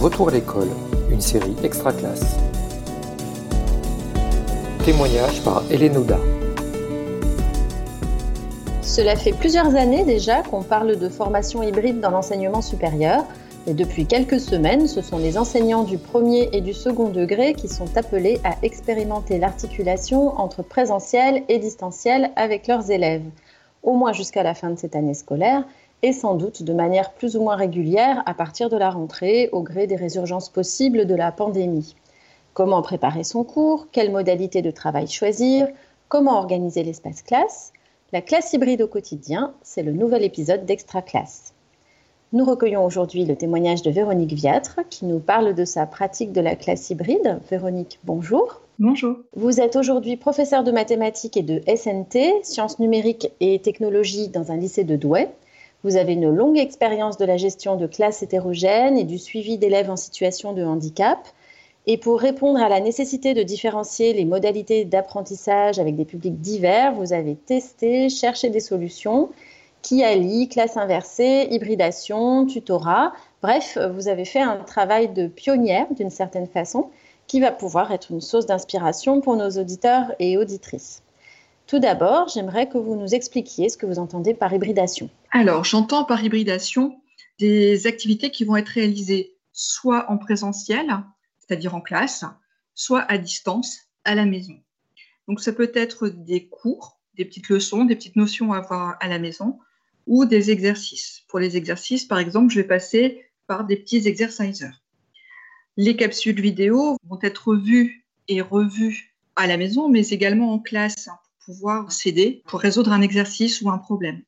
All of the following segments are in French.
Retour à l'école, une série extra classe. Témoignage par Hélène Ouda. Cela fait plusieurs années déjà qu'on parle de formation hybride dans l'enseignement supérieur. Et depuis quelques semaines, ce sont les enseignants du premier et du second degré qui sont appelés à expérimenter l'articulation entre présentiel et distanciel avec leurs élèves, au moins jusqu'à la fin de cette année scolaire, et sans doute de manière plus ou moins régulière à partir de la rentrée au gré des résurgences possibles de la pandémie. Comment préparer son cours Quelle modalité de travail choisir Comment organiser l'espace classe La classe hybride au quotidien, c'est le nouvel épisode d'Extra Classe. Nous recueillons aujourd'hui le témoignage de Véronique Viatre qui nous parle de sa pratique de la classe hybride. Véronique, bonjour. Bonjour. Vous êtes aujourd'hui professeur de mathématiques et de SNT, sciences numériques et technologies dans un lycée de Douai. Vous avez une longue expérience de la gestion de classes hétérogènes et du suivi d'élèves en situation de handicap. Et pour répondre à la nécessité de différencier les modalités d'apprentissage avec des publics divers, vous avez testé, cherché des solutions qui allient classe inversée, hybridation, tutorat. Bref, vous avez fait un travail de pionnière d'une certaine façon qui va pouvoir être une source d'inspiration pour nos auditeurs et auditrices. Tout d'abord, j'aimerais que vous nous expliquiez ce que vous entendez par hybridation. Alors, j'entends par hybridation des activités qui vont être réalisées soit en présentiel, c'est-à-dire en classe, soit à distance, à la maison. Donc, ça peut être des cours, des petites leçons, des petites notions à avoir à la maison, ou des exercices. Pour les exercices, par exemple, je vais passer par des petits exercicers. Les capsules vidéo vont être vues et revues à la maison, mais également en classe pouvoir s'aider pour résoudre un exercice ou un problème.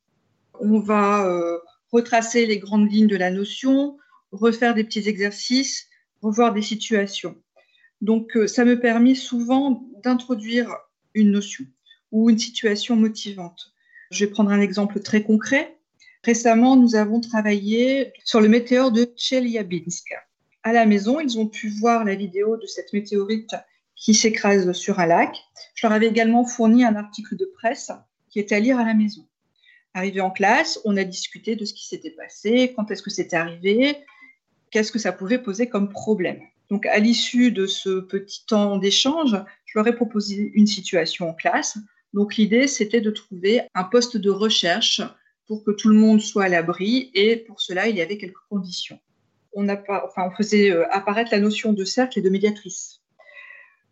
On va euh, retracer les grandes lignes de la notion, refaire des petits exercices, revoir des situations. Donc, euh, ça me permet souvent d'introduire une notion ou une situation motivante. Je vais prendre un exemple très concret. Récemment, nous avons travaillé sur le météore de Chelyabinsk. À la maison, ils ont pu voir la vidéo de cette météorite qui s'écrase sur un lac. Je leur avais également fourni un article de presse qui était à lire à la maison. Arrivé en classe, on a discuté de ce qui s'était passé, quand est-ce que c'était arrivé, qu'est-ce que ça pouvait poser comme problème. Donc, à l'issue de ce petit temps d'échange, je leur ai proposé une situation en classe. Donc, l'idée, c'était de trouver un poste de recherche pour que tout le monde soit à l'abri. Et pour cela, il y avait quelques conditions. On, a enfin, on faisait euh, apparaître la notion de cercle et de médiatrice.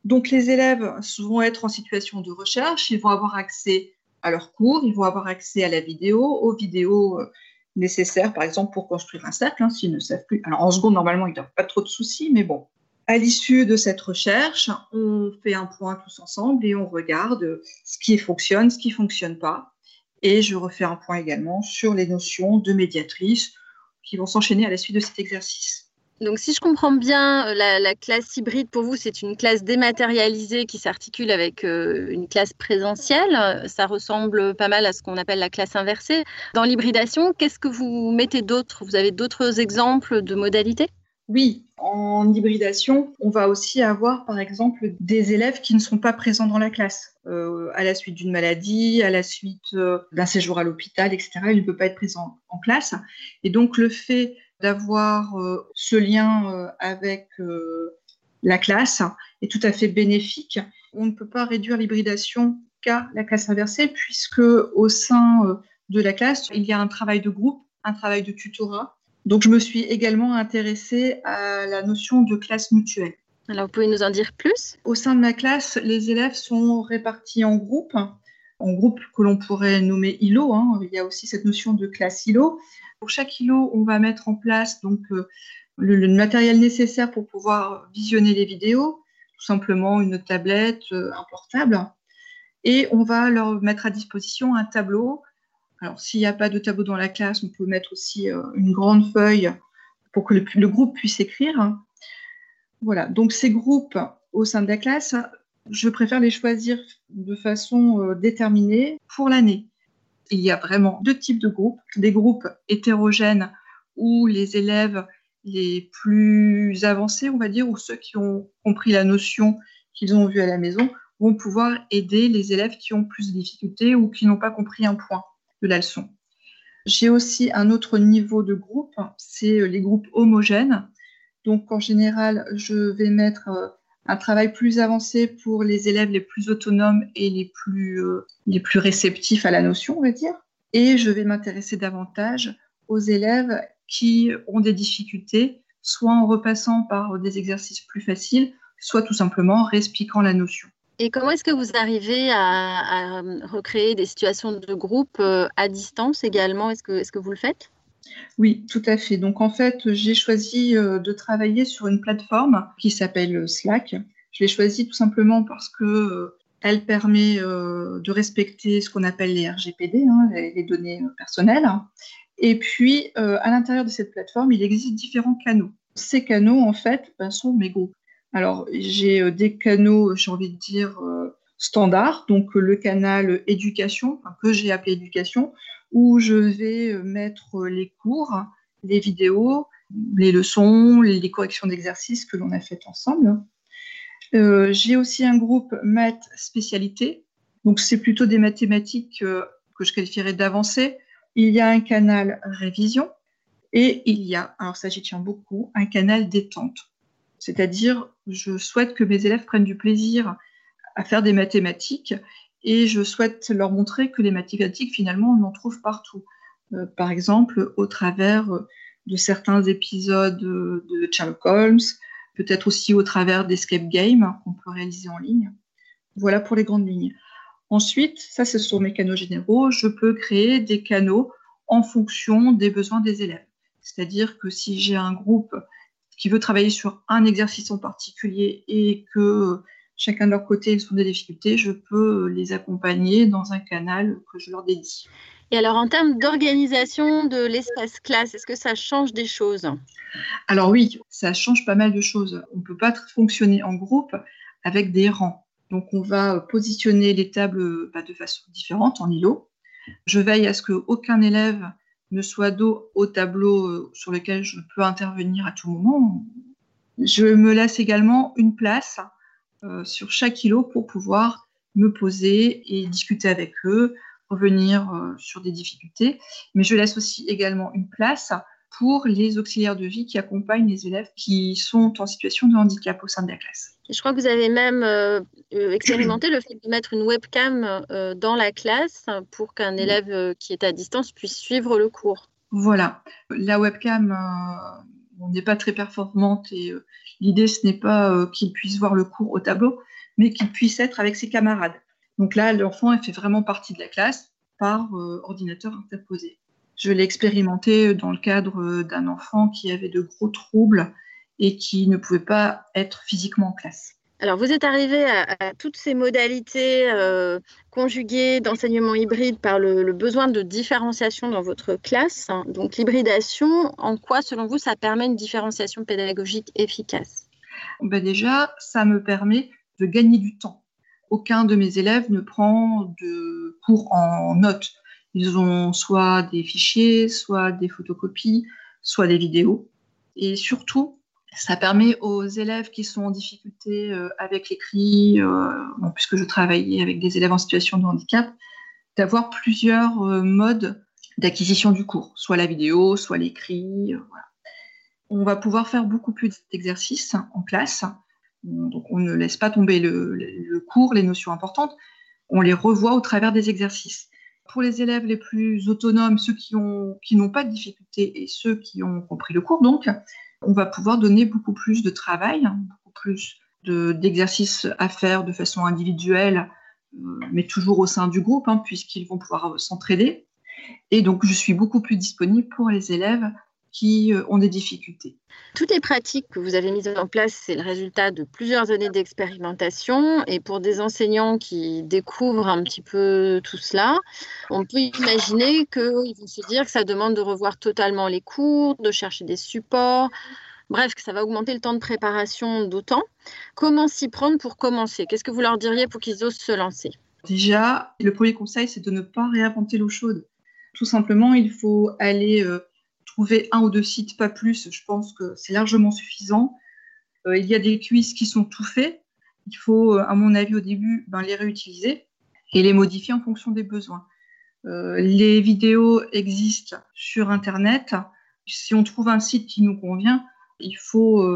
Donc les élèves vont être en situation de recherche, ils vont avoir accès à leurs cours, ils vont avoir accès à la vidéo, aux vidéos euh, nécessaires, par exemple, pour construire un cercle, hein, s'ils ne savent plus. Alors en seconde, normalement, ils n'ont pas trop de soucis, mais bon. À l'issue de cette recherche, on fait un point tous ensemble et on regarde ce qui fonctionne, ce qui ne fonctionne pas. Et je refais un point également sur les notions de médiatrice qui vont s'enchaîner à la suite de cet exercice. Donc, si je comprends bien, euh, la, classe hybride, pour vous, c'est une classe dématérialisée qui s'articule avec euh, une classe présentielle. Ça ressemble pas mal à ce qu'on appelle la classe inversée. Dans l'hybridation, qu'est-ce que vous mettez d'autre? Vous avez d'autres exemples de modalités? Oui, en hybridation, on va aussi avoir, par exemple, des élèves qui ne sont pas présents dans la classe, euh, à la suite d'une maladie, à la suite d'un séjour à l'hôpital, etc. Il ne peut pas être présent en classe. Et donc, le fait d'avoir euh, ce lien euh, avec euh, la classe est tout à fait bénéfique. On ne peut pas réduire l'hybridation qu'à la classe inversée, puisque au sein de la classe, il y a un travail de groupe, un travail de tutorat. Donc, je me suis également intéressée à la notion de classe mutuelle. Alors, vous pouvez nous en dire plus? Au sein de ma classe, les élèves sont répartis en groupes, en groupes que l'on pourrait nommer îlots. Hein. Il y a aussi cette notion de classe îlot. Pour chaque îlot, on va mettre en place donc euh, le, matériel nécessaire pour pouvoir visionner les vidéos, tout simplement une tablette, euh, un portable, et on va leur mettre à disposition un tableau. Alors s'il n'y a pas de tableau dans la classe, on peut mettre aussi euh, une grande feuille pour que le, groupe puisse écrire. Voilà, donc ces groupes au sein de la classe, je préfère les choisir de façon déterminée pour l'année il y a vraiment deux types de groupes. Des groupes hétérogènes où les élèves les plus avancés, on va dire, ou ceux qui ont compris la notion qu'ils ont vue à la maison, vont pouvoir aider les élèves qui ont plus de difficultés ou qui n'ont pas compris un point de la leçon. J'ai aussi un autre niveau de groupe, c'est les groupes homogènes. Donc en général, je vais mettre euh, un travail plus avancé pour les élèves les plus autonomes et les plus, euh, les plus réceptifs à la notion, on va dire. Et je vais m'intéresser davantage aux élèves qui ont des difficultés, soit en repassant par des exercices plus faciles, soit tout simplement en réexpliquant la notion. Et comment est-ce que vous arrivez à, recréer des situations de groupe euh, à distance également? Est-ce que, est que vous le faites? Oui, tout à fait. Donc en fait, j'ai choisi euh, de travailler sur une plateforme qui s'appelle Slack. Je l'ai choisie tout simplement parce que euh, elle permet de respecter ce qu'on appelle les RGPD, hein, les, données personnelles. Et puis, à l'intérieur de cette plateforme, il existe différents canaux. Ces canaux, en fait, ben, sont mes groupes. Alors, j'ai euh, des canaux, j'ai envie de dire, euh, standards, donc euh, le canal éducation, que j'ai appelé éducation, où je vais mettre les cours, les vidéos, les leçons, les corrections d'exercices que l'on a faites ensemble. j'ai aussi un groupe maths spécialité, donc c'est plutôt des mathématiques que je qualifierais d'avancées. Il y a un canal révision et il y a, alors ça j'y tiens beaucoup, un canal détente. C'est-à-dire, je souhaite que mes élèves prennent du plaisir à faire des mathématiques et je souhaite leur montrer que les mathématiques, finalement, on en trouve partout. Euh, par exemple, au travers de certains épisodes de Sherlock Holmes, peut-être aussi au travers d'escape games qu'on peut réaliser en ligne. Voilà pour les grandes lignes. Ensuite, ça c'est sur mes canaux généraux, je peux créer des canaux en fonction des besoins des élèves. C'est-à-dire que si j'ai un groupe qui veut travailler sur un exercice en particulier et que chacun de leur côté ils ont des difficultés, je peux les accompagner dans un canal que je leur dédie. Et alors en termes d'organisation de l'espace classe, est-ce que ça change des choses? Alors oui, ça change pas mal de choses. On ne peut pas fonctionner en groupe avec des rangs. Donc on va positionner les tables bah, de façon différente en îlot. Je veille à ce qu'aucun élève ne soit dos au tableau euh, sur lequel je peux intervenir à tout moment. Je me laisse également une place euh, sur chaque îlot pour pouvoir me poser et discuter avec eux, revenir euh, sur des difficultés. Mais je laisse aussi également une place pour les auxiliaires de vie qui accompagnent les élèves qui sont en situation de handicap au sein de la classe. Je crois que vous avez même euh, expérimenté le fait de mettre une webcam euh, dans la classe pour qu'un élève qui est à distance puisse suivre le cours. Voilà, la webcam n'est pas très performante et l'idée ce n'est pas qu'il puisse voir le cours au tableau, mais qu'il puisse être avec ses camarades. Donc là, l'enfant fait vraiment partie de la classe par ordinateur interposé. Je l'ai expérimenté dans le cadre d'un enfant qui avait de gros troubles et qui ne pouvait pas être physiquement en classe. Alors, vous êtes arrivé à, toutes ces modalités euh, conjuguées d'enseignement hybride par le, besoin de différenciation dans votre classe. Donc, l'hybridation, en quoi, selon vous, ça permet une différenciation pédagogique efficace? Ben Déjà, ça me permet de gagner du temps. Aucun de mes élèves ne prend de cours en notes. Ils ont soit des fichiers, soit des photocopies, soit des vidéos. Et surtout, ça permet aux élèves qui sont en difficulté euh, avec l'écrit, euh, puisque je travaillais avec des élèves en situation de handicap, d'avoir plusieurs euh, modes d'acquisition du cours, soit la vidéo, soit l'écrit. On va pouvoir faire beaucoup plus d'exercices en classe. On ne laisse pas tomber le cours, les notions importantes, on les revoit au travers des exercices pour les élèves les plus autonomes, ceux qui n'ont qui pas de difficultés et ceux qui ont compris le cours, donc, on va pouvoir donner beaucoup plus de travail, hein, beaucoup plus d'exercices à faire de façon individuelle, euh, mais toujours au sein du groupe, hein, puisqu'ils vont pouvoir s'entraider. Et donc, je suis beaucoup plus disponible pour les élèves qui euh, ont des difficultés. Toutes les pratiques que vous avez mises en place, c'est le résultat de plusieurs années d'expérimentation. Et pour des enseignants qui découvrent un petit peu tout cela, on peut imaginer qu'ils vont se dire que ça demande de revoir totalement les cours, de chercher des supports. Bref, que ça va augmenter le temps de préparation d'autant. Comment s'y prendre pour commencer? Qu'est-ce que vous leur diriez pour qu'ils osent se lancer? Déjà, le premier conseil, c'est de ne pas réinventer l'eau chaude. Tout simplement, il faut aller euh, trouver un ou deux sites, pas plus, je pense que c'est largement suffisant. Euh, il y a des quiz qui sont tout faits. Il faut, euh, à mon avis, au début, ben, les réutiliser et les modifier en fonction des besoins. Euh, les vidéos existent sur Internet. Si on trouve un site qui nous convient, il faut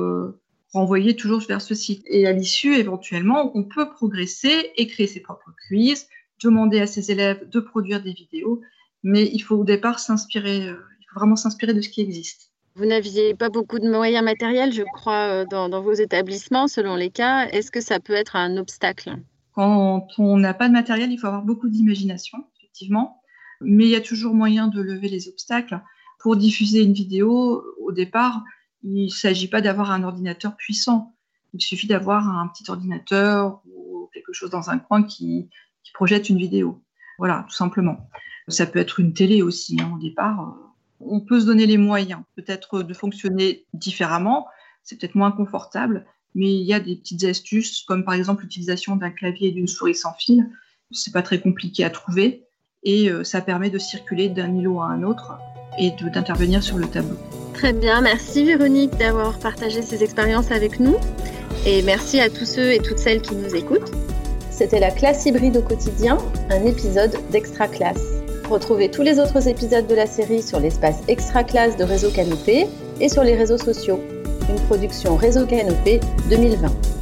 renvoyer toujours vers ce site. Et à l'issue, éventuellement, on peut progresser et créer ses propres quiz, demander à ses élèves de produire des vidéos, mais il faut au départ s'inspirer, vraiment s'inspirer de ce qui existe. Vous n'aviez pas beaucoup de moyens matériels, je crois, dans, dans vos établissements, selon les cas. Est-ce que ça peut être un obstacle? Quand on n'a pas de matériel, il faut avoir beaucoup d'imagination, effectivement, mais il y a toujours moyen de lever les obstacles. Pour diffuser une vidéo, au départ, il ne s'agit pas d'avoir un ordinateur puissant. Il suffit d'avoir un petit ordinateur ou quelque chose dans un coin qui, projette une vidéo. Voilà, tout simplement. Ça peut être une télé aussi, hein, au départ. On peut se donner les moyens, peut-être de fonctionner différemment. C'est peut-être moins confortable, mais il y a des petites astuces, comme par exemple l'utilisation d'un clavier et d'une souris sans fil. C'est pas très compliqué à trouver et euh, ça permet de circuler d'un îlot à un autre et d'intervenir sur le tableau. Très bien, merci Véronique d'avoir partagé ces expériences avec nous et merci à tous ceux et toutes celles qui nous écoutent. C'était la classe hybride au quotidien, un épisode d'Extra Classe. Retrouvez tous les autres épisodes de la série sur l'espace Extra Classe de Réseau Canopé et sur les réseaux sociaux. Une production Réseau Canopé 2020.